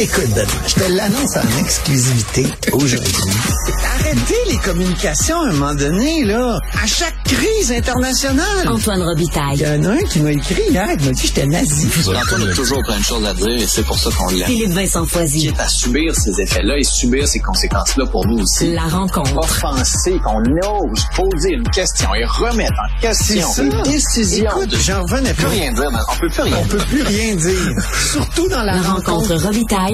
Écoute, Benoît, je te l'annonce en exclusivité aujourd'hui. Arrêtez les communications à un moment donné, là. À chaque crise internationale. Antoine Robitaille. Il y en a un qui m'a écrit hier, il m'a dit que j'étais nazi. Antoine a toujours plein de choses à dire et c'est pour ça qu'on l'aime. Philippe Vincent Foisy. Qui est à subir ces effets-là et subir ces conséquences-là pour nous aussi. La rencontre. Offenser, qu'on ose poser une question et remettre en question une décision. Écoute, j'en revenais plus rien dire. On peut plus rien On dire. peut plus rien dire. Surtout dans la, La rencontre Robitaille,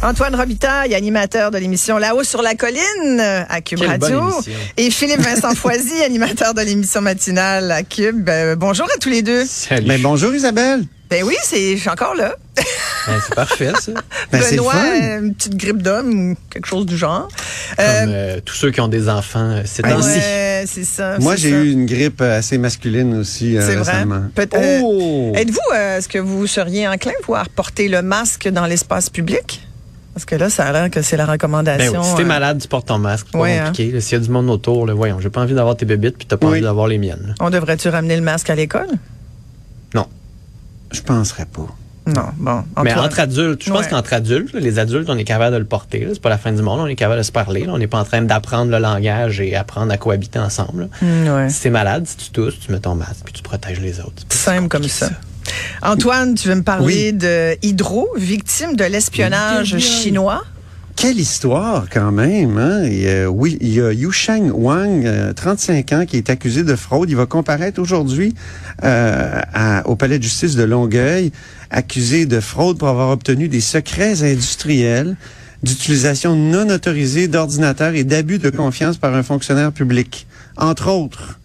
Antoine Robitaille, animateur de l'émission Là-haut sur la colline euh, à Cube Quelle Radio. Et Philippe Vincent Foisy, animateur de l'émission matinale à Cube. Euh, bonjour à tous les deux. Salut. Ben, bonjour Isabelle. Ben oui, c'est, je suis encore là. Ben, c'est parfait, ça. Ben, c'est le Benoît, euh, une petite grippe d'homme ou quelque chose du genre. Comme Euh, euh, tous ceux qui ont des enfants euh, ces Ben, ouais, c'est ça. Moi, c'est j'ai eu une grippe assez masculine aussi euh, C'est vrai? récemment. Peut- euh, Oh! Êtes-vous, euh, est-ce que vous seriez enclin, vous, à reporter le masque dans l'espace public? Parce que là, ça a l'air que c'est la Ben recommandation. oui, si t'es euh, malade, tu portes ton masque. C'est pas Ouais, hein. compliqué. là. S'il y a du monde autour, là, voyons, j'ai pas envie d'avoir tes bébites puis t'as pas Oui. envie d'avoir les miennes. là. On devrait-tu ramener le masque à l'école? Non. Je penserais pas. Non, bon. Mais entre adultes, je pense Ouais. qu'entre adultes, les adultes, on est capable de le porter. C'est pas la fin du monde, on est capable de se parler. là. On n'est pas en train d'apprendre le langage et apprendre à cohabiter ensemble. Mm, ouais. Si t'es malade, si tu tousses, tu mets ton masque puis tu protèges les autres. Simple comme ça. Antoine, tu veux me parler Oui. de Hydro, victime de l'espionnage chinois? Quelle histoire quand même, hein? Euh, oui, il y a Yusheng Wang, euh, 35 ans, qui est accusé de fraude. Il va comparaître aujourd'hui euh, au palais de justice de Longueuil, accusé de fraude pour avoir obtenu des secrets industriels d'utilisation non autorisée d'ordinateurs et d'abus de confiance par un fonctionnaire public, entre autres.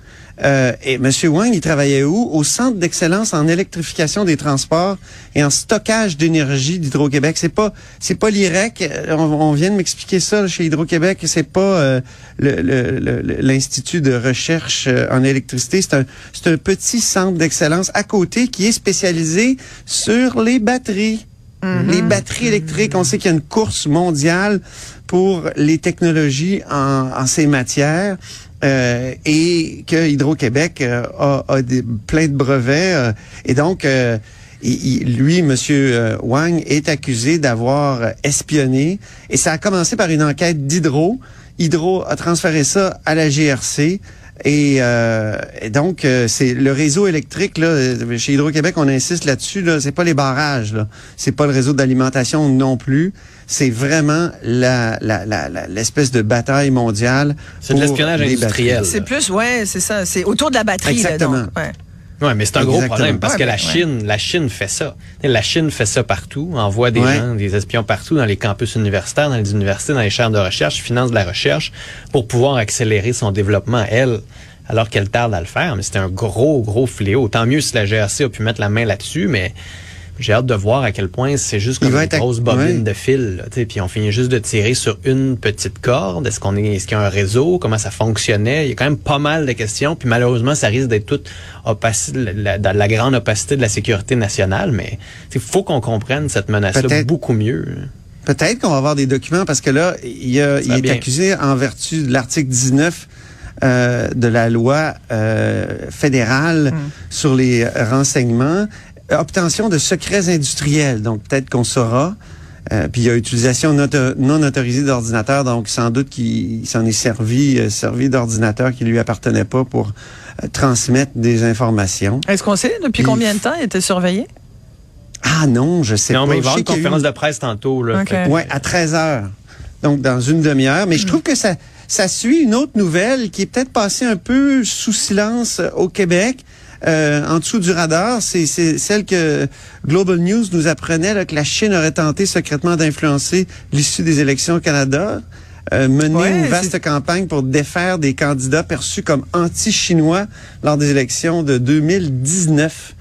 Euh, et M. Wang, il travaillait où? Au Centre d'excellence en électrification des transports et en stockage d'énergie d'Hydro-Québec. C'est pas, c'est pas l'IREC. Euh, On, on vient de m'expliquer ça chez Hydro-Québec. C'est pas euh, le- le- le- le- l'Institut de recherche euh, en électricité. C'est un, c'est un petit centre d'excellence à côté qui est spécialisé sur les batteries. Les batteries électriques, on sait qu'il y a une course mondiale pour les technologies en, en ces matières euh, et que Hydro-Québec euh, a, plein de brevets. euh, et donc, lui, Monsieur Wang, est accusé d'avoir espionné. Et ça a commencé par une enquête d'Hydro. Hydro a transféré ça à la GRC. Et, euh, et donc, euh, c'est le réseau électrique, là, euh, chez Hydro-Québec, on insiste là-dessus, là, c'est pas les barrages, là. C'est pas le réseau d'alimentation non plus. C'est vraiment la, la, la, la- l'espèce de bataille mondiale. C'est de l'espionnage les industriel. batteries. C'est plus, ouais, c'est ça. C'est autour de la batterie. là, Exactement. donc, ouais. Ouais, mais c'est un gros problème parce que la. Chine, la Chine fait ça. La Chine fait ça partout, envoie des Ouais. gens, des espions partout dans les campus universitaires, dans les universités, dans les chaires de recherche, finance de la recherche pour pouvoir accélérer son développement elle. Alors qu'elle tarde à le faire, mais c'était un gros, gros fléau. Tant mieux si la GRC a pu mettre la main là-dessus, mais j'ai hâte de voir à quel point c'est juste comme une grosse bobine ouais. de fil. là, tu sais, Puis on finit juste de tirer sur une petite corde. Est-ce qu'on est, est-ce qu'il y a un réseau? Comment ça fonctionnait? Il y a quand même pas mal de questions. Puis malheureusement, ça risque d'être toute opaci- la, la- dans la grande opacité de la sécurité nationale. Mais il faut qu'on comprenne cette menace-là Peut-être. beaucoup mieux. Peut-être qu'on va avoir des documents parce que là, il, a- il est bien. accusé en vertu de l'article 19 euh, de la loi euh, fédérale sur les renseignements, obtention de secrets industriels. Donc peut-être qu'on saura. Euh, puis il y a utilisation non, auto- non autorisée d'ordinateur, donc sans doute qu'il s'en est servi, euh, servi d'ordinateur qui lui appartenait pas pour euh, transmettre des informations. Est-ce qu'on sait depuis combien de temps il était surveillé? Ah non, je sais Non, pas. mais il va avoir une eu- conférence de presse tantôt. Là, Ouais, à 13 heures. Donc, dans une demi-heure. Mais je trouve que ça, ça suit une autre nouvelle qui est peut-être passée un peu sous silence euh, au Québec. Euh, en dessous du radar. C'est c'est celle que Global News nous apprenait là, que la Chine aurait tenté secrètement d'influencer l'issue des élections au Canada. euh, mener Ouais, une vaste campagne pour défaire des candidats perçus comme anti-chinois lors des élections de 2019.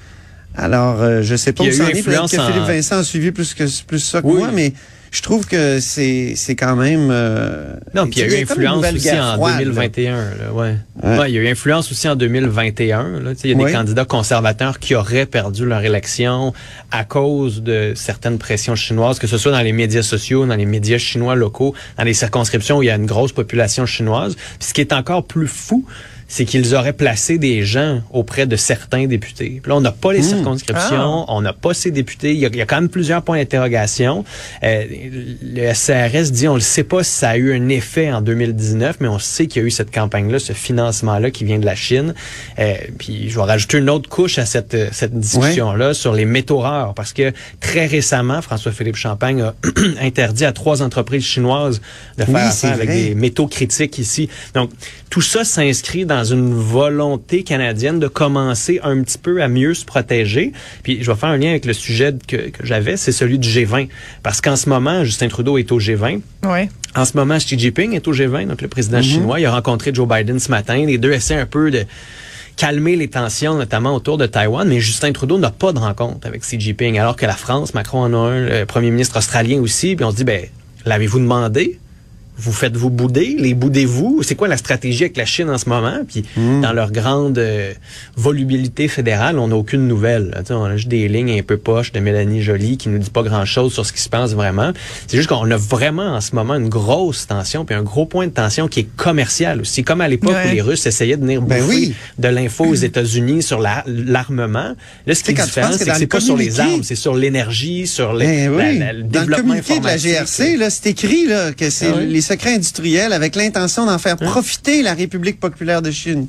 Alors, euh, je sais pas Il y où a ça en est. Peut-être influence que Philippe en- Vincent a suivi plus que plus ça que Oui. moi, mais je trouve que c'est c'est quand même. euh, Non, puis il y a eu influence aussi en froide, là. 2021. Là, ouais. Ouais. Ouais, il y a eu influence aussi en 2021. Là, il y a Ouais. des candidats conservateurs qui auraient perdu leur élection à cause de certaines pressions chinoises, que ce soit dans les médias sociaux, dans les médias chinois locaux, dans les circonscriptions où il y a une grosse population chinoise. Puis ce qui est encore plus fou, c'est qu'ils auraient placé des gens auprès de certains députés. Puis là, on n'a pas les circonscriptions, on n'a pas ces députés. Il y, a, il y a quand même plusieurs points d'interrogation. Euh, le SCRS dit, on ne sait pas si ça a eu un effet en 2019, mais on sait qu'il y a eu cette campagne-là, ce financement-là qui vient de la Chine. Euh, puis je vais rajouter une autre couche à cette, euh, cette discussion-là sur les métaux rares, parce que très récemment, François-Philippe Champagne a interdit à trois entreprises chinoises de faire Oui, affaire avec des métaux critiques ici. Donc, tout ça s'inscrit dans une volonté canadienne de commencer un petit peu à mieux se protéger. Puis, je vais faire un lien avec le sujet que, que j'avais, c'est celui du G20. Parce qu'en ce moment, Justin Trudeau est au G20. Ouais. En ce moment, Xi Jinping est au G20, donc le président chinois. Il a rencontré Joe Biden ce matin. Les deux essaient un peu de calmer les tensions, notamment autour de Taïwan. Mais Justin Trudeau n'a pas de rencontre avec Xi Jinping, alors que la France, Macron en a un, le premier ministre australien aussi. Puis on se dit, ben, l'avez-vous demandé? Vous faites-vous bouder? Les boudez-vous? C'est quoi la stratégie avec la Chine en ce moment? Puis dans leur grande euh, volubilité fédérale, on n'a aucune nouvelle. là. On a juste des lignes un peu poches de Mélanie Joly qui nous dit pas grand-chose sur ce qui se passe vraiment. C'est juste qu'on a vraiment en ce moment une grosse tension, puis un gros point de tension qui est commercial aussi. Comme à l'époque Ouais. où les Russes essayaient de venir Ben bouffer oui. de l'info aux États-Unis sur la- l'armement. Là, ce qui est différent, c'est que c'est pas sur les armes, c'est sur l'énergie, sur les, Ben oui. la- le Dans le communiqué de la. GRC, là, c'est écrit là, que c'est Ah oui. les secrets industriels avec l'intention d'en faire profiter la République populaire de Chine.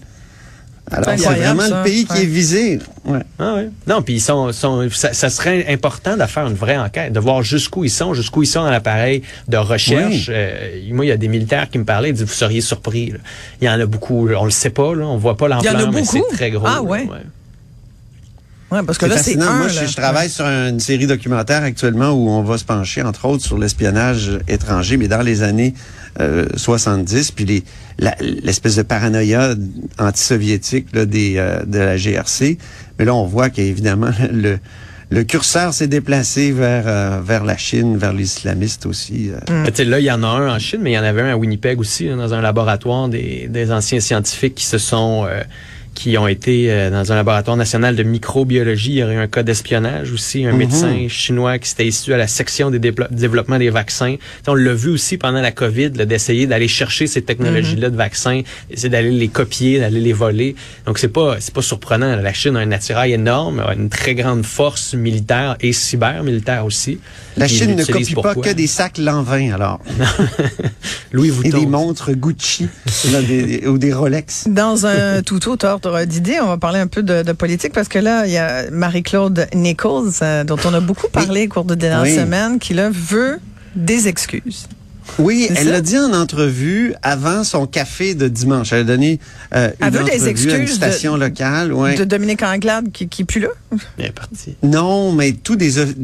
Alors, C'est vraiment ça. le pays qui Ouais. est visé. Ouais. Ah ouais. Non, puis ils sont, sont ça, ça serait important de faire une vraie enquête, de voir jusqu'où ils sont, jusqu'où ils sont dans l'appareil de recherche. Oui. Euh, moi, il y a des militaires qui me parlaient, ils disaient vous seriez surpris. là. Il y en a beaucoup, on le sait pas, là, on voit pas Il y en a l'ampleur, mais beaucoup? c'est très gros. Ah là, ouais? Ouais, parce que là, c'est. Moi, là. je, je travaille sur une série documentaire actuellement où on va se pencher, entre autres, sur l'espionnage étranger, mais dans les années euh, 70, puis les- l'espèce de paranoïa anti-soviétique là, des, euh, de la GRC. Mais là, on voit qu'évidemment, le, le curseur s'est déplacé vers, euh, vers la Chine, vers les islamistes aussi. euh. Sais, Là, il y en a un en Chine, mais il y en avait un à Winnipeg aussi, là, dans un laboratoire des, des anciens scientifiques qui se sont euh, qui ont été euh, dans un laboratoire national de microbiologie. Il y aurait eu un cas d'espionnage aussi, un médecin chinois qui s'était issu à la section des développement des vaccins. On l'a vu aussi pendant la COVID, d'essayer d'aller chercher ces technologies-là de vaccins, d'essayer d'aller les copier, d'aller les voler. Donc c'est pas c'est pas surprenant. La Chine a un attirail énorme, a une très grande force militaire et cyber militaire aussi. La Chine ne copie pas que des sacs Lanvin, alors. Louis Et Vuitton. des montres Gucci des- ou des Rolex. Dans un tout autre ordre d'idées, on va parler un peu de, de politique parce que là, il y a Marie-Claude Nichols, euh, dont on a beaucoup parlé au cours de dernières Oui. semaines, qui là veut des excuses. Oui, elle l'a dit en entrevue avant son café de dimanche. Elle a donné euh, une Elle veut des entrevue à une excuses de- station locale. Ouais. De Dominique Anglade qui, qui est plus là? Elle est partie. Non, mais tous des of-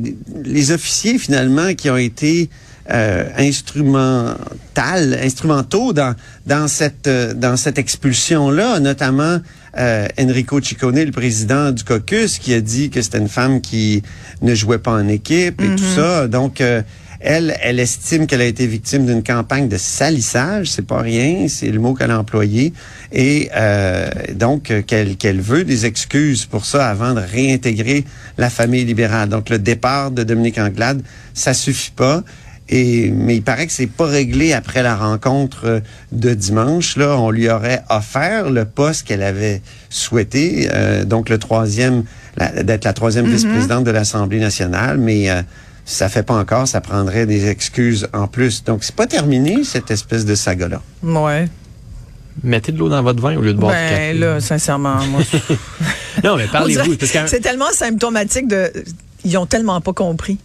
les officiers finalement qui ont été euh, instrumental, instrumentaux dans dans cette euh, dans cette expulsion là, notamment euh, Enrico Ciccone, le président du caucus, qui a dit que c'était une femme qui ne jouait pas en équipe et tout ça. Donc euh, elle, elle estime qu'elle a été victime d'une campagne de salissage, c'est pas rien, c'est le mot qu'elle a employé, et euh, donc qu'elle qu'elle veut des excuses pour ça avant de réintégrer la famille libérale. Donc le départ de Dominique Anglade, ça suffit pas. Et, mais il paraît que c'est pas réglé après la rencontre euh, de dimanche. Là, on lui aurait offert le poste qu'elle avait souhaité, euh, donc le troisième, d'être la troisième vice-présidente de l'Assemblée nationale, mais euh, ça fait pas encore, ça prendrait des excuses en plus. Donc c'est pas terminé cette espèce de saga-là. Ouais. Mettez de l'eau dans votre vin au lieu de boire du Ben café. là, sincèrement, moi. Non, mais parlez-vous. C'est tellement symptomatique de. Ils ont tellement pas compris.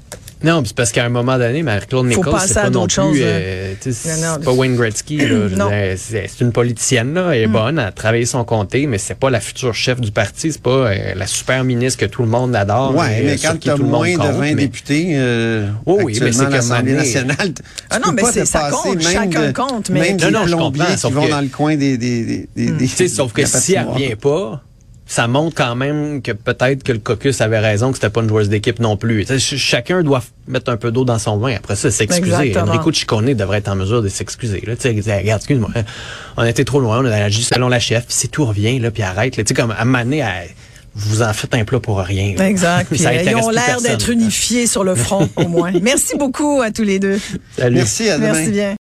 Non, c'est parce qu'à un moment donné, Marie-Claude Nichols, c'est à pas non choses, plus, euh, Non, non. c'est pas Wayne Gretzky, C'est une politicienne, là, elle est bonne, elle a travaillé son comté, mais c'est pas la future chef du parti, c'est pas euh, la super ministre que tout le monde adore. Ouais, euh, mais quand tu as tout le monde moins de compte, 20 mais- députés euh, Oui, oui, mais c'est à l'Assemblée nationale, tu Ah non, peux mais pas c'est- te ça compte, même chacun de- compte, mais- Même Non, non, je plombiers comprends, qui vont dans le coin des... des, des, des, des- Tu sais, sauf que si elle revient pas, ça montre quand même que peut-être que le caucus avait raison, que c'était pas une joueuse d'équipe non plus. Tu sais, ch- chacun doit mettre un peu d'eau dans son vin. Après ça, s'excuser. Enrico Ciccone devrait être en mesure de s'excuser. Là, tu sais, dire, regarde, excuse-moi, hein, on était trop loin, on a juste selon la chef, puis c'est tout revient là, puis arrête. là. Tu sais, comme à Mané, vous en faites un plat pour rien. là. Exact. Puis, Ça euh, ils ont l'air d'être unifiés sur le front, au moins. Merci beaucoup à tous les deux. Salut. Merci, à demain. Merci bien.